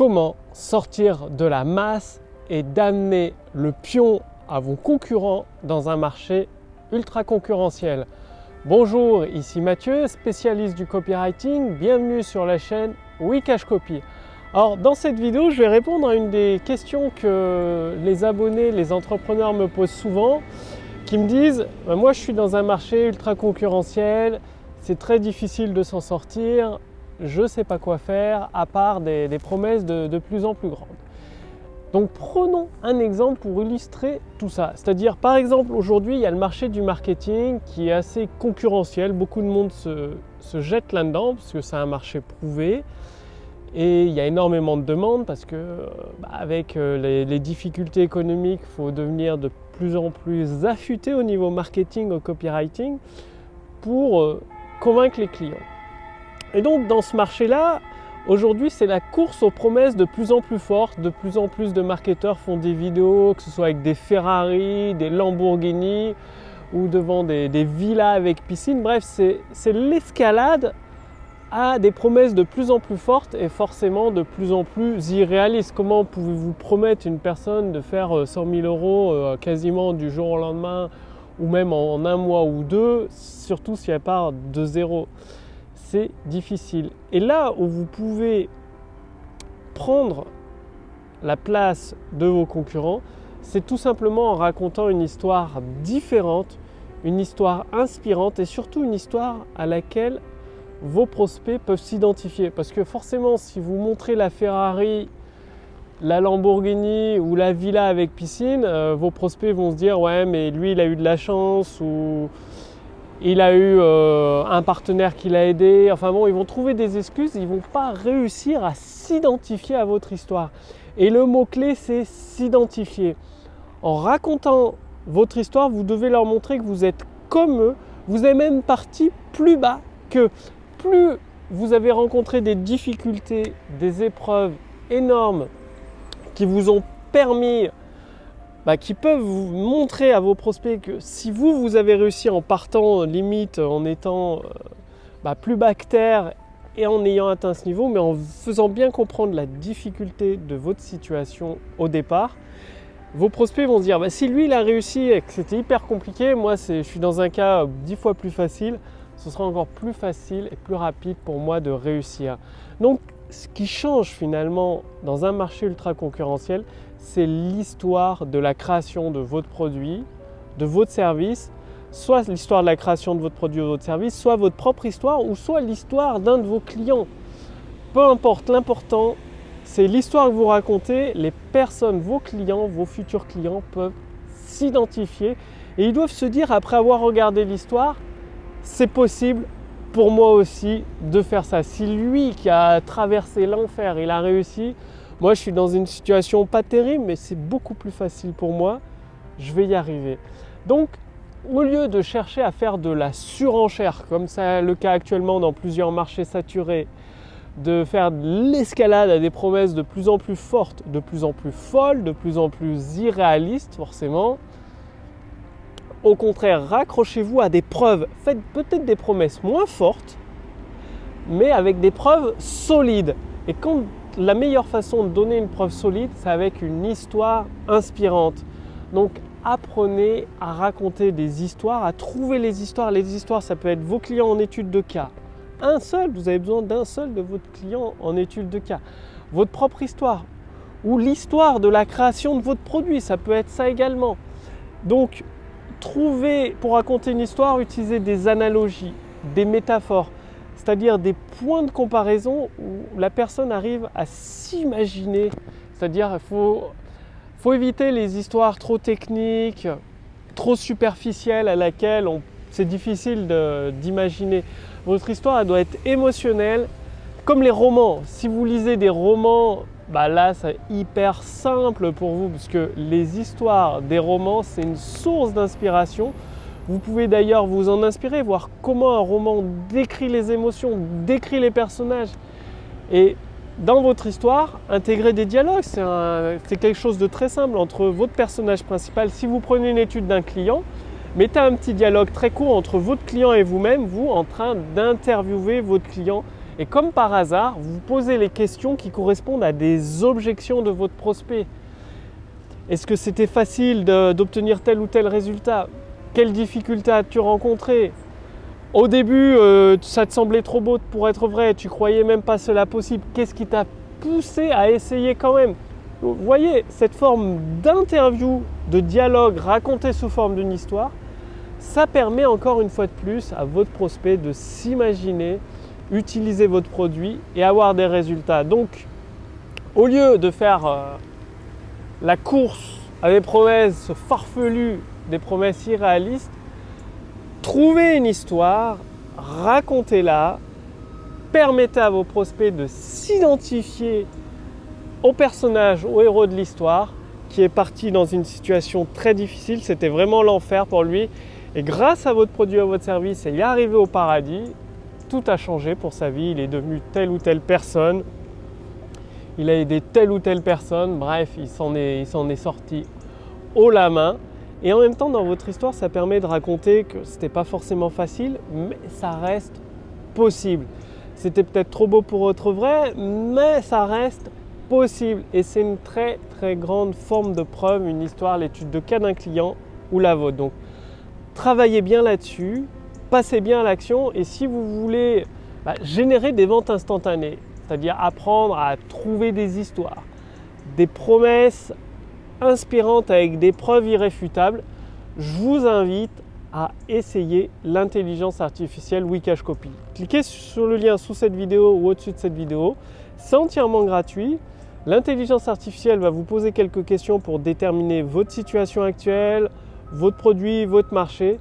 comment sortir de la masse et d'amener le pion à vos concurrents dans un marché ultra concurrentiel. Bonjour, ici Mathieu, spécialiste du copywriting. Bienvenue sur la chaîne Wikash Copy. Alors dans cette vidéo, je vais répondre à une des questions que les abonnés, les entrepreneurs me posent souvent, qui me disent bah, moi je suis dans un marché ultra concurrentiel, c'est très difficile de s'en sortir, je ne sais pas quoi faire à part des, promesses de, plus en plus grandes. Donc prenons un exemple pour illustrer tout ça. C'est-à-dire par exemple aujourd'hui il y a le marché du marketing qui est assez concurrentiel, beaucoup de monde se, jette là-dedans parce que c'est un marché prouvé. Et il y a énormément de demandes parce que bah, avec euh, les, les, difficultés économiques, il faut devenir de plus en plus affûté au niveau marketing, au copywriting, pour euh, convaincre les clients. Et donc dans ce marché-là, aujourd'hui c'est la course aux promesses de plus en plus fortes, de plus en plus de marketeurs font des vidéos, que ce soit avec des Ferrari, des Lamborghini ou devant des, villas avec piscine. Bref, c'est l'escalade à des promesses de plus en plus fortes et forcément de plus en plus irréalistes. Comment pouvez-vous promettre une personne de faire 100 euh, 000 euros euh, quasiment du jour au lendemain ou même en un mois ou deux, surtout si elle part de zéro? Difficile. Et là où vous pouvez prendre la place de vos concurrents, c'est tout simplement en racontant une histoire différente, une histoire inspirante et surtout une histoire à laquelle vos prospects peuvent s'identifier. Parce que forcément, si vous montrez la Ferrari, la Lamborghini ou la villa avec piscine, euh, vos prospects vont se dire ouais mais lui il a eu de la chance ou il a eu euh, un partenaire qui l'a aidé. Enfin bon, ils vont trouver des excuses, ils ne vont pas réussir à s'identifier à votre histoire. Et le mot-clé, c'est s'identifier. En racontant votre histoire, vous devez leur montrer que vous êtes comme eux. Vous êtes même parti plus bas que plus vous avez rencontré des difficultés, des épreuves énormes qui vous ont permis bah, qui peuvent vous montrer à vos prospects que si vous, vous avez réussi en partant limite, en étant euh, bah, plus bactère et en ayant atteint ce niveau, mais en faisant bien comprendre la difficulté de votre situation au départ, vos prospects vont se dire bah, si lui il a réussi et que c'était hyper compliqué, moi je suis dans un cas dix fois plus facile, ce sera encore plus facile et plus rapide pour moi de réussir. Donc ce qui change finalement dans un marché ultra concurrentiel, c'est l'histoire de la création de votre produit, de votre service, soit l'histoire de la création de votre produit ou de votre service, soit votre propre histoire, ou soit l'histoire d'un de vos clients. Peu importe, l'important, c'est l'histoire que vous racontez, les personnes, vos clients, vos futurs clients peuvent s'identifier et ils doivent se dire, après avoir regardé l'histoire, c'est possible pour moi aussi de faire ça. Si lui qui a traversé l'enfer, il a réussi, moi, je suis dans une situation pas terrible, mais c'est beaucoup plus facile pour moi. Je vais y arriver. Donc, au lieu de chercher à faire de la surenchère, comme c'est le cas actuellement dans plusieurs marchés saturés, de faire de l'escalade à des promesses de plus en plus fortes, de plus en plus folles, de plus en plus irréalistes forcément. Au contraire, raccrochez-vous à des preuves. Faites peut-être des promesses moins fortes, mais avec des preuves solides. Et quand la meilleure façon de donner une preuve solide, c'est avec une histoire inspirante. Donc apprenez à raconter des histoires, à trouver les histoires. Les histoires, ça peut être vos clients en étude de cas. Un seul, vous avez besoin d'un seul de votre client en étude de cas. Votre propre histoire. Ou l'histoire de la création de votre produit, ça peut être ça également. Donc, trouvez, pour raconter une histoire, utilisez des analogies, des métaphores c'est-à-dire des points de comparaison où la personne arrive à s'imaginer. C'est-à-dire qu'il faut, éviter les histoires trop techniques, trop superficielles à laquelle c'est difficile d'imaginer. Votre histoire doit être émotionnelle, comme les romans. Si vous lisez des romans, bah là c'est hyper simple pour vous, parce que les histoires des romans, c'est une source d'inspiration. Vous pouvez d'ailleurs vous en inspirer, voir comment un roman décrit les émotions, décrit les personnages. Et dans votre histoire, intégrer des dialogues, c'est quelque chose de très simple entre votre personnage principal. Si vous prenez une étude d'un client, mettez un petit dialogue très court entre votre client et vous-même, vous en train d'interviewer votre client Et comme par hasard, vous posez les questions qui correspondent à des objections de votre prospect. Est-ce que c'était facile d'obtenir tel ou tel résultat? Quelles difficultés as-tu rencontrées Au début, euh, ça te semblait trop beau pour être vrai, tu croyais même pas cela possible. Qu'est-ce qui t'a poussé à essayer quand même? Vous voyez, cette forme d'interview, de dialogue raconté sous forme d'une histoire, ça permet encore une fois de plus à votre prospect de s'imaginer utiliser votre produit et avoir des résultats. Donc, au lieu de faire euh, la course à des promesses farfelues, des promesses irréalistes, trouvez une histoire, racontez-la, permettez à vos prospects de s'identifier au personnage, au héros de l'histoire, qui est parti dans une situation très difficile, c'était vraiment l'enfer pour lui, et grâce à votre produit, à votre service, il est arrivé au paradis. Tout a changé pour sa vie. Il est devenu telle ou telle personne. Il a aidé telle ou telle personne. Bref, il s'en est, est, sorti haut la main. Et en même temps, dans votre histoire, ça permet de raconter que ce n'était pas forcément facile, mais ça reste possible. C'était peut-être trop beau pour être vrai, mais ça reste possible. Et c'est une très très grande forme de preuve, une histoire, l'étude de cas d'un client ou la vôtre. Donc, travaillez bien là-dessus, passez bien à l'action et si vous voulez bah, générer des ventes instantanées, c'est-à-dire apprendre à trouver des histoires, des promesses inspirantes avec des preuves irréfutables, je vous invite à essayer l'intelligence artificielle Wikash Copy. Cliquez sur le lien sous cette vidéo ou au-dessus de cette vidéo. C'est entièrement gratuit. L'intelligence artificielle va vous poser quelques questions pour déterminer votre situation actuelle, votre produit, votre marché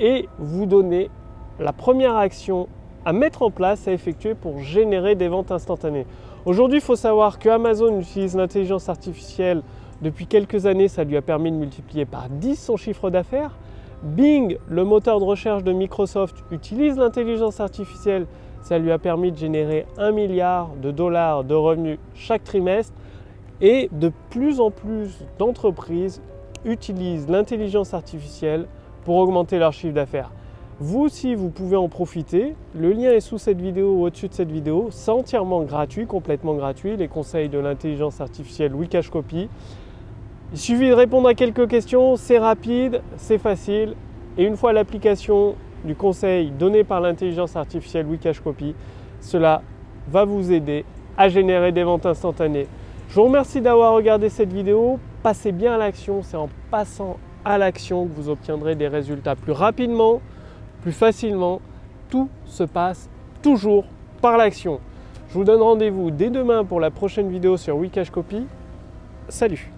et vous donner la première action à mettre en place, à effectuer pour générer des ventes instantanées. Aujourd'hui, il faut savoir que Amazon utilise l'intelligence artificielle depuis quelques années, ça lui a permis de multiplier par 10 son chiffre d'affaires. Bing, le moteur de recherche de Microsoft, utilise l'intelligence artificielle, ça lui a permis de générer 1 milliard de dollars de revenus chaque trimestre. Et de plus en plus d'entreprises utilisent l'intelligence artificielle pour augmenter leur chiffre d'affaires. Vous aussi, vous pouvez en profiter. Le lien est sous cette vidéo ou au-dessus de cette vidéo. C'est entièrement gratuit, complètement gratuit. Les conseils de l'intelligence artificielle Wikash Copy. Il suffit de répondre à quelques questions. C'est rapide, c'est facile. Et une fois l'application du conseil donné par l'intelligence artificielle Wikash Copy, cela va vous aider à générer des ventes instantanées. Je vous remercie d'avoir regardé cette vidéo passez bien à l'action. C'est en passant à l'action que vous obtiendrez des résultats plus rapidement, plus facilement. Tout se passe toujours par l'action. Je vous donne rendez-vous dès demain pour la prochaine vidéo sur Wikash Copy. Salut